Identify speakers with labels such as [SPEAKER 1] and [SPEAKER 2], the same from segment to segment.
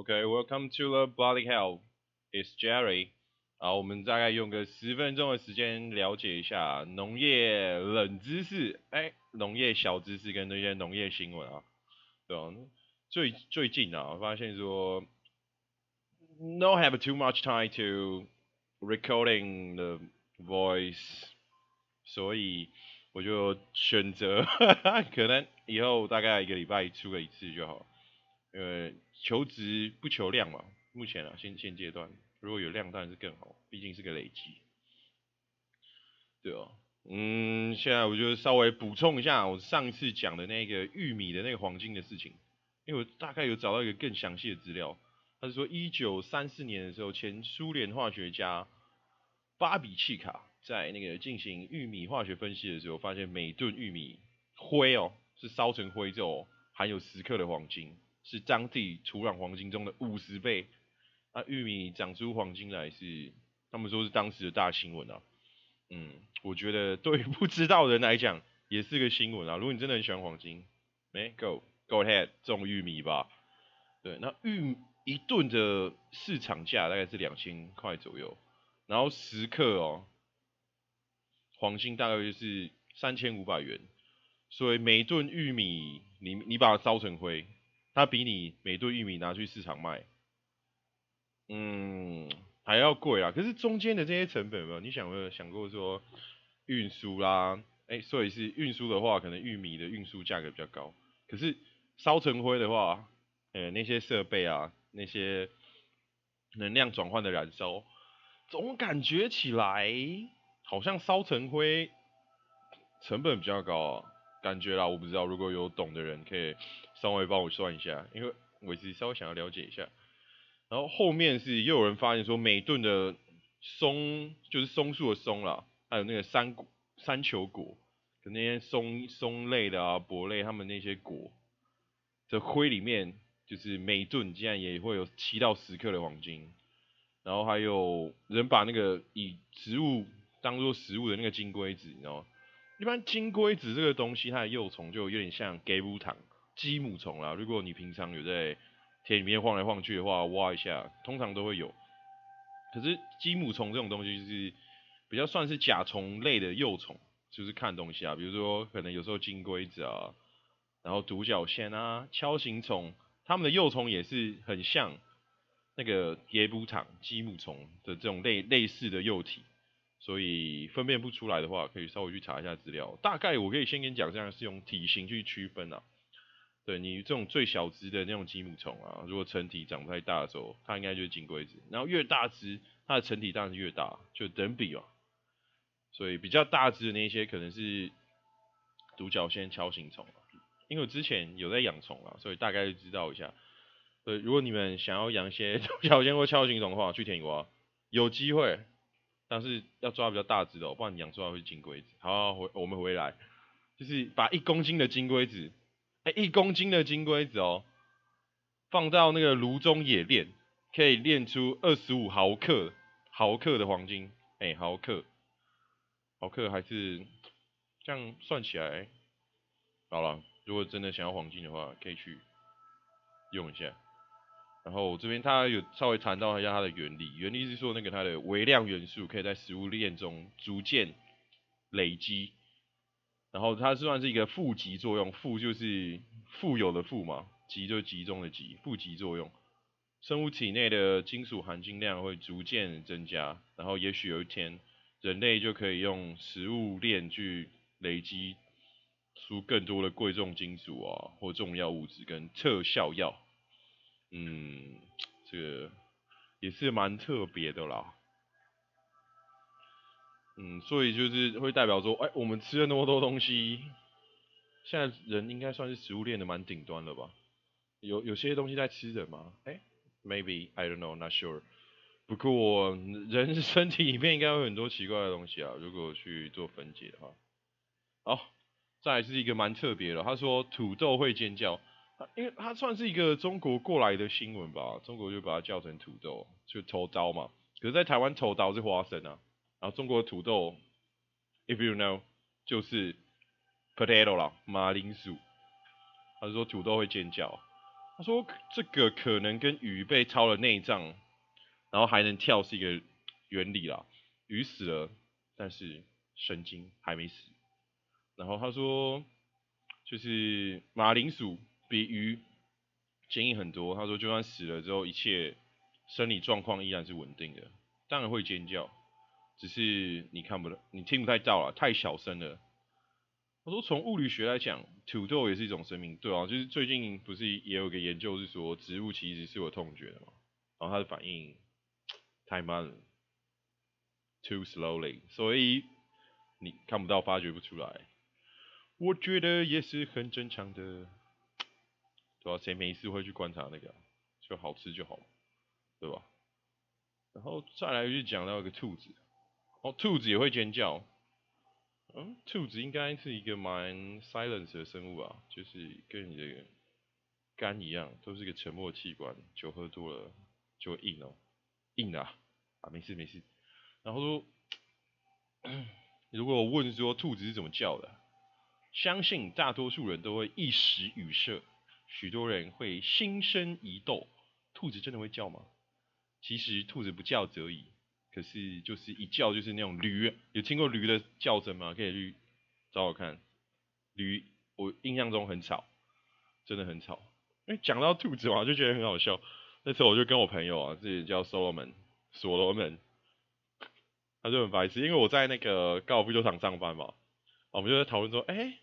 [SPEAKER 1] OK，Welcome to the Body hell. It's Jerry. 好，我们大概用个十分钟的时间了解一下农业冷知识，哎，农业小知识跟那些农业新闻啊，对吧？最最近啊，发现说，no have too much time to recording the voice，所以我就选择 可能以后大概一个礼拜出个一次就好，因为求值不求量嘛，目前啊，现现阶段。如果有量当然是更好，毕竟是个累积，对哦，嗯，现在我就稍微补充一下我上次讲的那个玉米的那个黄金的事情，因为我大概有找到一个更详细的资料，他是说一九三四年的时候，前苏联化学家巴比契卡在那个进行玉米化学分析的时候，发现每吨玉米灰哦是烧成灰之后含有十克的黄金，是当地土壤黄金中的五十倍。那玉米长出黄金来是，他们说是当时的大新闻啊。嗯，我觉得对于 不知道的人来讲也是个新闻啊。如果你真的很喜欢黄金，没，Go Go ahead 种玉米吧。对，那玉一吨的市场价大概是两千块左右，然后十克哦，黄金大概就是三千五百元。所以每吨玉米，你你把它烧成灰，它比你每吨玉米拿去市场卖。嗯，还要贵啊！可是中间的这些成本没有，你想有想过说运输啦？哎，所以是运输的话，可能玉米的运输价格比较高。可是烧成灰的话，呃，那些设备啊，那些能量转换的燃烧，总感觉起来好像烧成灰成本比较高啊，感觉啦，我不知道，如果有懂的人可以稍微帮我算一下，因为我是稍微想要了解一下。然后后面是又有人发现说，每吨的松就是松树的松啦，还有那个山果山球果，那些松松类的啊，柏类，他们那些果的灰里面，就是每吨竟然也会有七到十克的黄金。然后还有人把那个以植物当做食物的那个金龟子，你知道吗？一般金龟子这个东西，它的幼虫就有点像给母糖、鸡母虫啦。如果你平常有在田里面晃来晃去的话，挖一下，通常都会有。可是鸡母虫这种东西就是比较算是甲虫类的幼虫，就是看东西啊，比如说可能有时候金龟子啊，然后独角仙啊、锹形虫，它们的幼虫也是很像那个野捕场鸡母虫的这种类类似的幼体，所以分辨不出来的话，可以稍微去查一下资料。大概我可以先跟你讲，这样是用体型去区分啊。对你这种最小只的那种鸡母虫啊，如果成体长不太大的时候，它应该就是金龟子。然后越大只，它的成体当然是越大，就等比嘛。所以比较大只的那些可能是独角仙、锹形虫。因为我之前有在养虫啊，所以大概就知道一下。对，如果你们想要养一些 独角仙或锹形虫的话，去田里挖有机会，但是要抓比较大只的，不然你养出来会金龟子。好，回我们回来，就是把一公斤的金龟子。哎一公斤的金龟子哦，放到那个炉中冶炼，可以炼出二十五毫克毫克的黄金。哎，毫克，毫克还是这样算起来，好了。如果真的想要黄金的话，可以去用一下。然后这边他有稍微谈到一下它的原理，原理是说那个它的微量元素可以在食物链中逐渐累积。然后它算是一个负极作用，负就是富有的富嘛，极就集中的极，负极作用。生物体内的金属含金量会逐渐增加，然后也许有一天，人类就可以用食物链去累积出更多的贵重金属啊，或重要物质跟特效药。嗯，这个也是蛮特别的啦。嗯，所以就是会代表说，哎，我们吃了那么多东西，现在人应该算是食物链的蛮顶端了吧？有有些东西在吃人吗？哎，maybe I don't know, not sure。不过人 身体里面应该有很多奇怪的东西啊，如果去做分解的话。好，再是一个蛮特别的，他说土豆会尖叫，因为它算是一个中国过来的新闻吧，中国就把它叫成土豆，就头刀嘛。可是，在台湾头刀是花生啊。然后中国的土豆，if you know，就是 potato 啦，马铃薯。他说土豆会尖叫，他说这个可能跟鱼被抄了内脏，然后还能跳是一个原理啦。鱼死了，但是神经还没死。然后他说，就是马铃薯比鱼坚硬很多。他说就算死了之后，一切生理状况依然是稳定的，当然会尖叫，只是你看不到，你听不太到了，太小声了。我说从物理学来讲，土豆也是一种生命，对啊，就是最近不是也有个研究是说，植物其实是有痛觉的嘛，然后它的反应太慢了，too slowly，所以你看不到，发觉不出来。我觉得也是很正常的，对吧？谁没事会去观察那个？就好吃就好，对吧？然后再来就讲到一个兔子，哦，兔子也会尖叫。嗯，兔子应该是一个蛮 silence 的生物啊，就是跟你的肝一样，都是一个沉默器官，酒喝多了就会硬哦，硬啊，啊没事没事。然后说，如果我问说兔子是怎么叫的，相信大多数人都会一时语塞，许多人会心生疑窦，兔子真的会叫吗？其实兔子不叫则已。可是就是一叫就是那种驴，有听过驴的叫声吗？可以去找我看。驴，我印象中很吵，真的很吵。哎，讲到兔子嘛，就觉得很好笑。那时候我就跟我朋友啊，自己叫 Solomon，所罗门，他就很白痴，因为我在那个高尔夫球场上班嘛，我们就在讨论说，哎，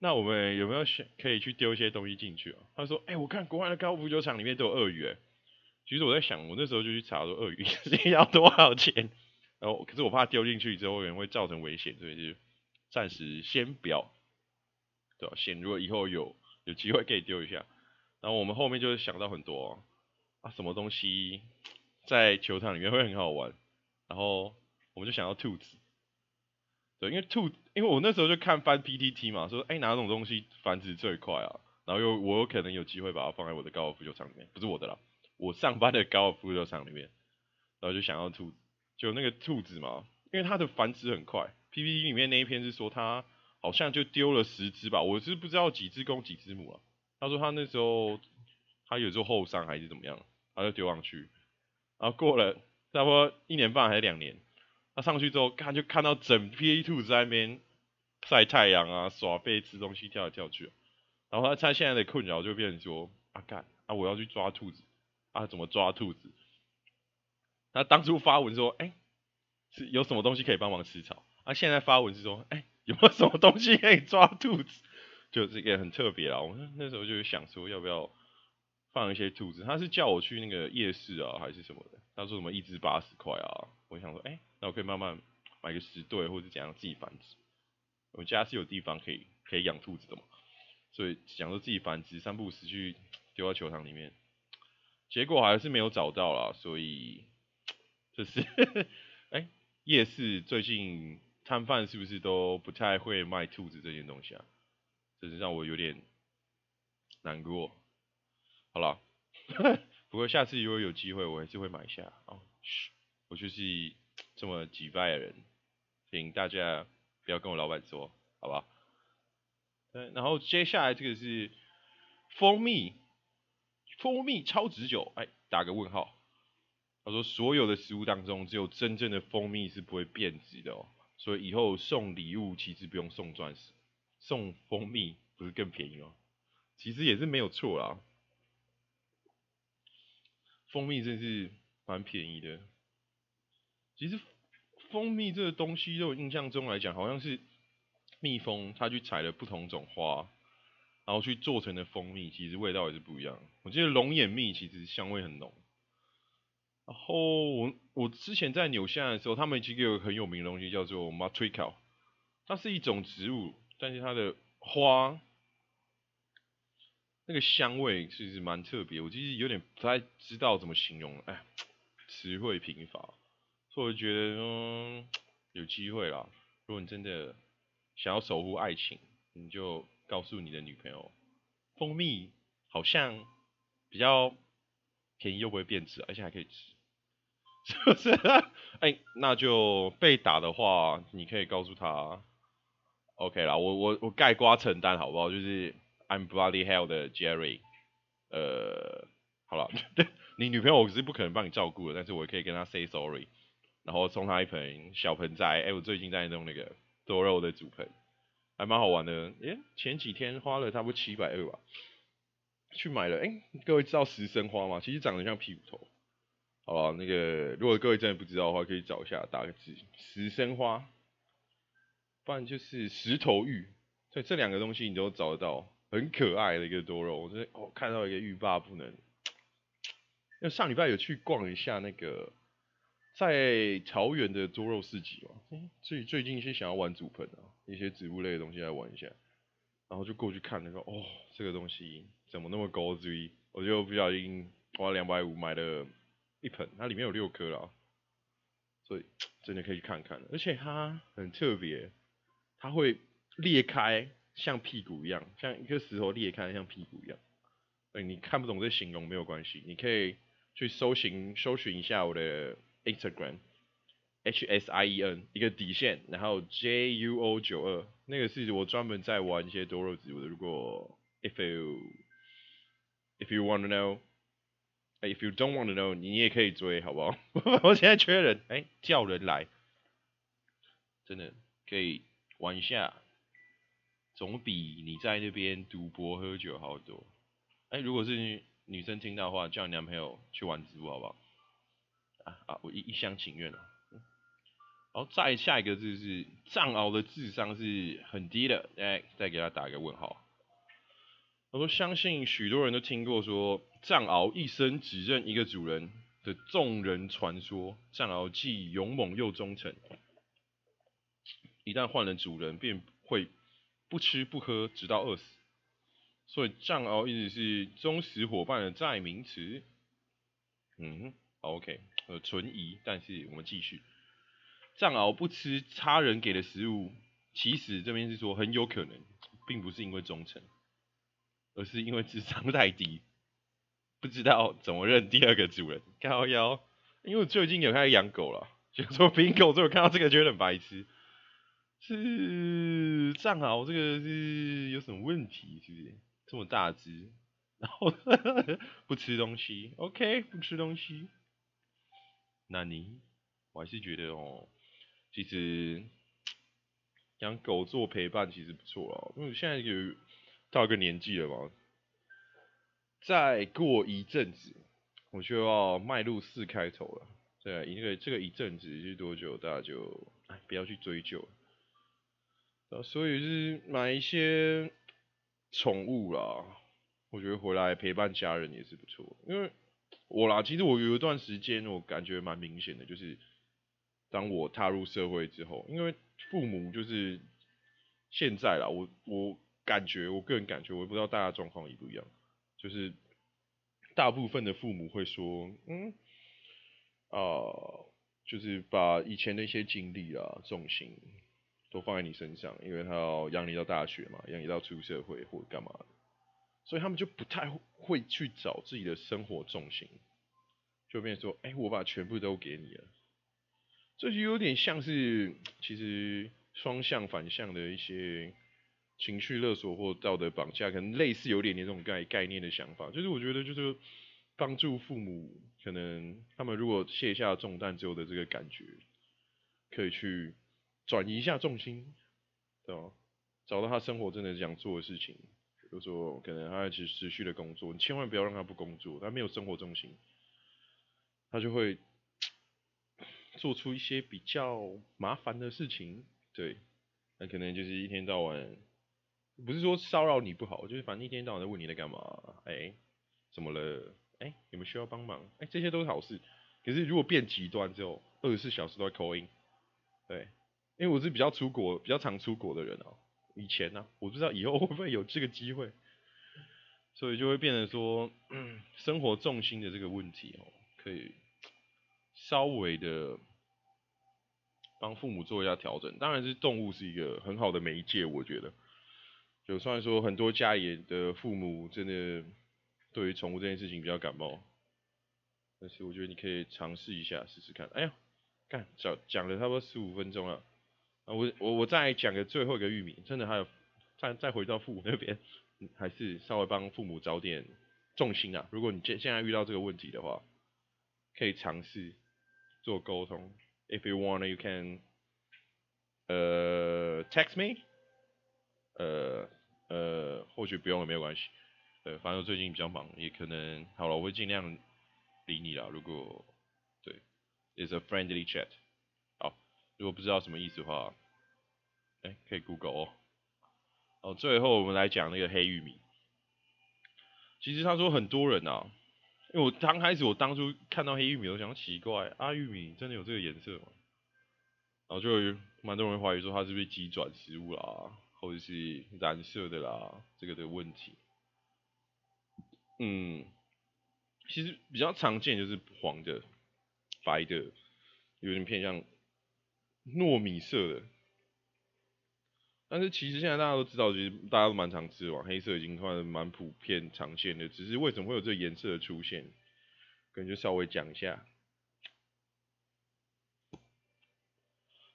[SPEAKER 1] 那我们有没有选可以去丢一些东西进去啊？他说，哎，我看国外的高尔夫球场里面都有鳄鱼，哎。其实我在想，我那时候就去查说鳄鱼 要多少钱，然后可是我怕丢进去之后可能会造成危险，所以就暂时先不要，对吧？先如果以后有有机会可以丢一下。然后我们后面就是想到很多啊，什么东西在球场里面会很好玩，然后我们就想到兔子，对，因为兔，因为我那时候就看翻 PTT 嘛，说哎哪种东西繁殖最快啊，然后又我有可能有机会把它放在我的高尔夫球场里面，不是我的啦。我上班的高尔夫球场里面，然后就想要兔子，就那个兔子嘛，因为它的繁殖很快。PPT 里面那一篇是说它好像就丢了十只吧，我是不知道几只公几只母啊。他说他那时候他有时候后伤还是怎么样，他就丢上去，然后过了差不多一年半还是两年，他上去之后看就看到整批兔子在那边晒太阳啊，耍背吃东西跳来跳去，然后他他现在的困扰就变成说啊干啊我要去抓兔子。啊，怎么抓兔子？他当初发文说，哎，是有什么东西可以帮忙吃草？啊，现在发文是说，哎，有没有什么东西可以抓兔子？就这个很特别啊。我那时候就想说，要不要放一些兔子？他是叫我去那个夜市啊，还是什么的？他说什么一只八十块啊？我想说，哎，那我可以慢慢买个十对，或者怎样自己繁殖。我家是有地方可以可以养兔子的嘛，所以想说自己繁殖，三不五时去丢到球场里面。结果还是没有找到啦，所以就是，哎，夜市最近摊贩是不是都不太会卖兔子这件东西啊？这是让我有点难过。好了，不过下次如果有机会，我还是会买下。哦，嘘，我就是这么几拜的人，请大家不要跟我老板说，好吧？嗯，然后接下来这个是蜂蜜。蜂蜜超值久，哎，打个问号。他说，所有的食物当中，只有真正的蜂蜜是不会变质的哦。所以以后送礼物其实不用送钻石，送蜂蜜不是更便宜吗？其实也是没有错啦。蜂蜜真是蛮便宜的。其实蜂蜜这个东西，在我印象中来讲，好像是蜜蜂它去采了不同种花。然后去做成的蜂蜜，其实味道也是不一样。我记得龙眼蜜其实香味很浓。然后我我之前在纽西兰的时候，他们其实有很有名的东西叫做 matrica，它是一种植物，但是它的花那个香味其实蛮特别。我其实有点不太知道怎么形容，哎，词汇贫乏。所以我觉得嗯，有机会啦，如果你真的想要守护爱情，你就。告诉你的女朋友，蜂蜜好像比较便宜又不会变质，而且还可以吃，是不是？哎，那就被打的话，你可以告诉他，OK 啦，我我我盖瓜承担好不好？就是 I'm bloody hell 的 Jerry，呃，好了，你女朋友我是不可能帮你照顾的，但是我可以跟她 say sorry，然后送她一盆小盆栽。哎，我最近在弄那个多肉的主盆，还蛮好玩的。哎，前几天花了差不多七百二吧，去买了。哎，各位知道石生花吗？其实长得像屁股头。好了，那个如果各位真的不知道的话，可以找一下，打个字石生花，不然就是石头玉。所以这两个东西你都找得到。很可爱的一个多肉，我是哦看到一个欲罢不能。因为上礼拜有去逛一下那个在桃园的多肉市集嘛，最最近是想要玩祖盆啊，一些植物类的东西来玩一下，然后就过去看那个，哦，这个东西怎么那么高追？我就不小心花两百五买了一盆，它里面有六颗啦，所以 真的可以去看看，而且它很特别，它会裂开。像屁股一样，像一颗石头裂开，像屁股一样。哎，你看不懂这形容没有关系，你可以去搜寻搜寻一下我的 Instagram H S I E N 一个底线，然后 J U O 九二，那个是我专门在玩一些多肉植物的。如果 if you if you want to know，if you don't want to know，你也可以追，好不好？我现在缺人，哎，叫人来，真的可以玩一下。总比你在那边赌博喝酒好多。哎，如果是女生听到的话，叫你男朋友去玩植物好不好？啊啊，我一一厢情愿了。好，再下一个字是藏獒的智商是很低的，哎，再给他打一个问号。我说相信许多人都听过说藏獒一生只认一个主人的众人传说。藏獒既勇猛又忠诚，一旦换了主人便会。不吃不喝，直到饿死。所以藏獒一直是忠实伙伴的代名词。嗯，OK，呃，存疑，但是我们继续。藏獒不吃他人给的食物，其实这边是说很有可能，并不是因为忠诚，而是因为智商太低，不知道怎么认第二个主人。高腰，因为我最近有开始养狗了，就说冰狗，所以我看到这个觉得很白痴。是藏獒这个是有什么问题？是不是这么大只，然后 不吃东西？OK，不吃东西。那你，我还是觉得哦，其实养狗做陪伴其实不错哦，因为现在有到一个年纪了嘛，再过一阵子我就要迈入四开头了。对，因为这个一阵子是多久，大家就哎不要去追究。所以是买一些宠物啦，我觉得回来陪伴家人也是不错。因为我啦，其实我有一段时间我感觉蛮明显的，就是当我踏入社会之后，因为父母就是现在啦，我我感觉我个人感觉，我不知道大家状况一不一样，就是大部分的父母会说，嗯，啊，就是把以前的一些经历啊，重心。都放在你身上，因为他要养你到大学嘛，养你到出社会或者干嘛的，所以他们就不太会去找自己的生活重心，就变说，哎，我把全部都给你了，这就有点像是其实双向反向的一些情绪勒索或道德绑架，可能类似有点点这种概概念的想法，就是我觉得就是帮助父母，可能他们如果卸下重担之后的这个感觉，可以去。转移一下重心，对吧？找到他生活真的想做的事情，比如说可能他持持续的工作，你千万不要让他不工作，他没有生活重心，他就会做出一些比较麻烦的事情，对，那可能就是一天到晚，不是说骚扰你不好，就是反正一天到晚在问你在干嘛，哎，怎么了？哎，有没有需要帮忙？哎，这些都是好事。可是如果变极端之后，二十四小时都在 call in，对。因为我是比较出国、比较常出国的人哦，以前呢，我不知道以后会不会有这个机会，所以就会变成说，生活重心的这个问题哦，可以稍微的帮父母做一下调整。当然是动物是一个很好的媒介，我觉得，就算说很多家里的父母真的对于宠物这件事情比较感冒，但是我觉得你可以尝试一下试试看。哎呀，看讲讲了差不多十五分钟了。啊，我我我再讲个最后一个玉米，真的还有再再回到父母那边，还是稍微帮父母找点重心啊。如果你现现在遇到这个问题的话，可以尝试做沟通。If you want, you can 呃 text me，呃呃或许不用也没有关系。呃，反正我最近比较忙，也可能好了，我会尽量理你啦。如果对，is a friendly chat。好，如果不知道什么意思的话，哎，可以 Google 哦。哦，最后我们来讲那个黑玉米。其实他说很多人啊，因为我刚开始我当初看到黑玉米，我想奇怪，啊玉米真的有这个颜色吗？然后就蛮多人怀疑说它是不是机转食物啦，或者是染色的啦，这个的问题。嗯，其实比较常见就是黄的、白的，有点偏向糯米色的。但是其实现在大家都知道，其实大家都蛮常吃的，黑色已经算蛮普遍常见的。只是为什么会有这个颜色的出现，可能就稍微讲一下。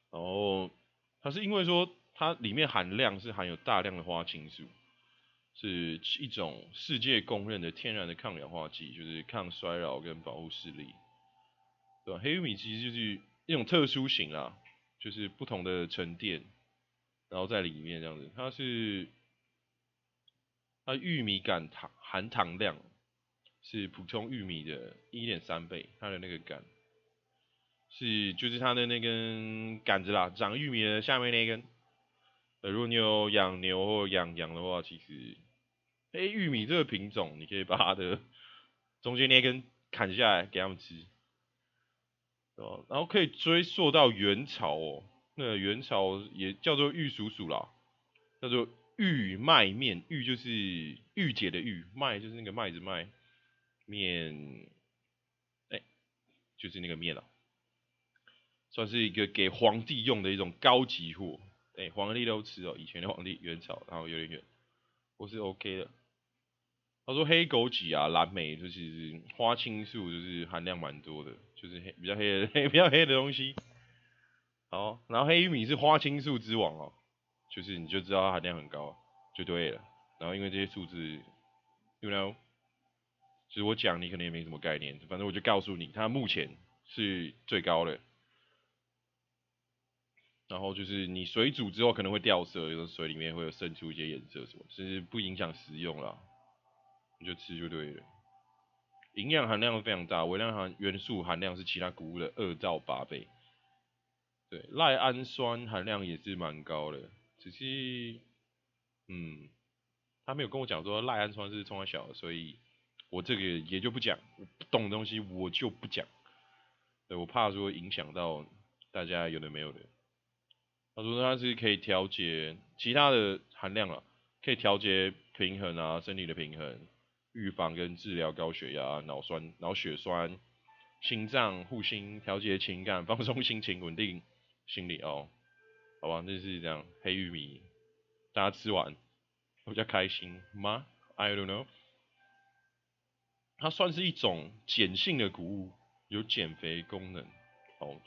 [SPEAKER 1] 然后它是因为说它里面含量是含有大量的花青素。是一种世界公认的天然的抗氧化剂，就是抗衰老跟保护视力，对吧？黑玉米其实就是一种特殊型啦，就是不同的沉淀，然后在里面这样子，它是它玉米杆糖含糖量是普通玉米的一点三倍，它的那个杆是就是它的那根杆子啦，长玉米的下面那根。呃，如果你有养牛或养羊的话，其实黑玉米这个品种，你可以把它的中间那根砍下来给他们吃，哦，然后可以追溯到元朝哦，那元朝也叫做玉蜀黍啦，叫做玉麦面，玉就是玉姐的玉，麦就是那个麦子麦，面，哎，就是那个面了，算是一个给皇帝用的一种高级货，哎，皇帝都吃哦，以前的皇帝元朝，然后有点远。我是 OK 的。他说黑枸杞啊、蓝莓，就是花青素就是含量蛮多的，就是黑比较黑的黑 比较黑的东西。好，然后黑玉米是花青素之王哦，就是你就知道它含量很高就对了。然后因为这些数字，you know，其实我讲你可能也没什么概念，反正我就告诉你，它目前是最高的。然后就是你水煮之后可能会掉色，就是水里面会有渗出一些颜色什么，其实不影响食用啦，你就吃就对了。营养含量非常大，微量含元素含量是其他谷物的二到八倍。对，赖氨酸含量也是蛮高的，只是，嗯，他没有跟我讲说赖氨酸是从小，所以我这个也就不讲，不懂的东西我就不讲。对我怕说影响到大家有的没有的。他说它是可以调节其他的含量了，可以调节平衡啊，身体的平衡，预防跟治疗高血压、脑酸、脑血栓、心脏、护心，调节情感、放松心情、稳定心理哦，好吧，就是这样。黑玉米，大家吃完比较开心吗？I don't know。它算是一种碱性的谷物，有减肥功能，哦。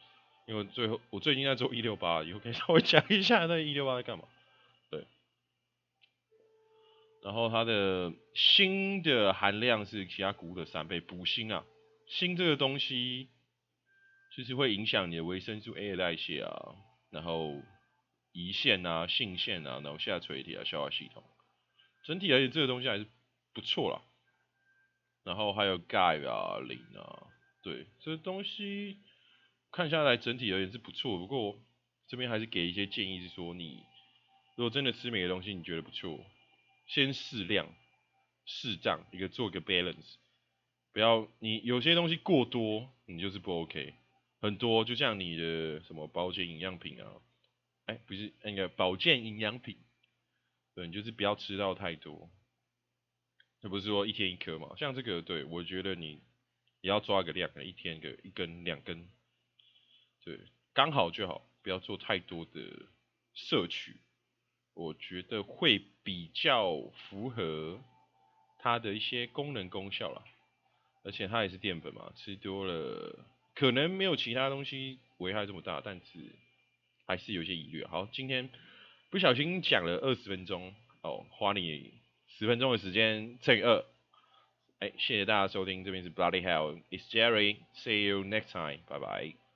[SPEAKER 1] 因为最后我最近在做一六八，以后可以稍微讲一下那一六八在干嘛。对，然后它的锌的含量是其他谷物的三倍，补锌啊，锌这个东西就是会影响你的维生素 A 的代谢啊，然后胰腺啊、性腺啊、然后下垂体啊、消化系统，整体而言这个东西还是不错啦。然后还有钙啊、磷啊，对，这东西。看下来整体而言是不错，不过这边还是给一些建议，是说你如果真的吃每个东西你觉得不错，先适量、适当一个做一个 balance，不要你有些东西过多，你就是不 OK。很多就像你的什么保健营养品啊，哎，不是那个保健营养品，对你就是不要吃到太多。这不是说一天一颗嘛？像这个，对我觉得你也要抓个量，一天个一根两根。对，刚好就好，不要做太多的摄取，我觉得会比较符合它的一些功能功效啦。而且它也是淀粉嘛，吃多了可能没有其他东西危害这么大，但是还是有些疑虑。好，今天不小心讲了二十分钟，哦，花你十分钟的时间乘以二，哎，谢谢大家收听，这边是 Bloody Hell，It's Jerry，See you next time，拜拜。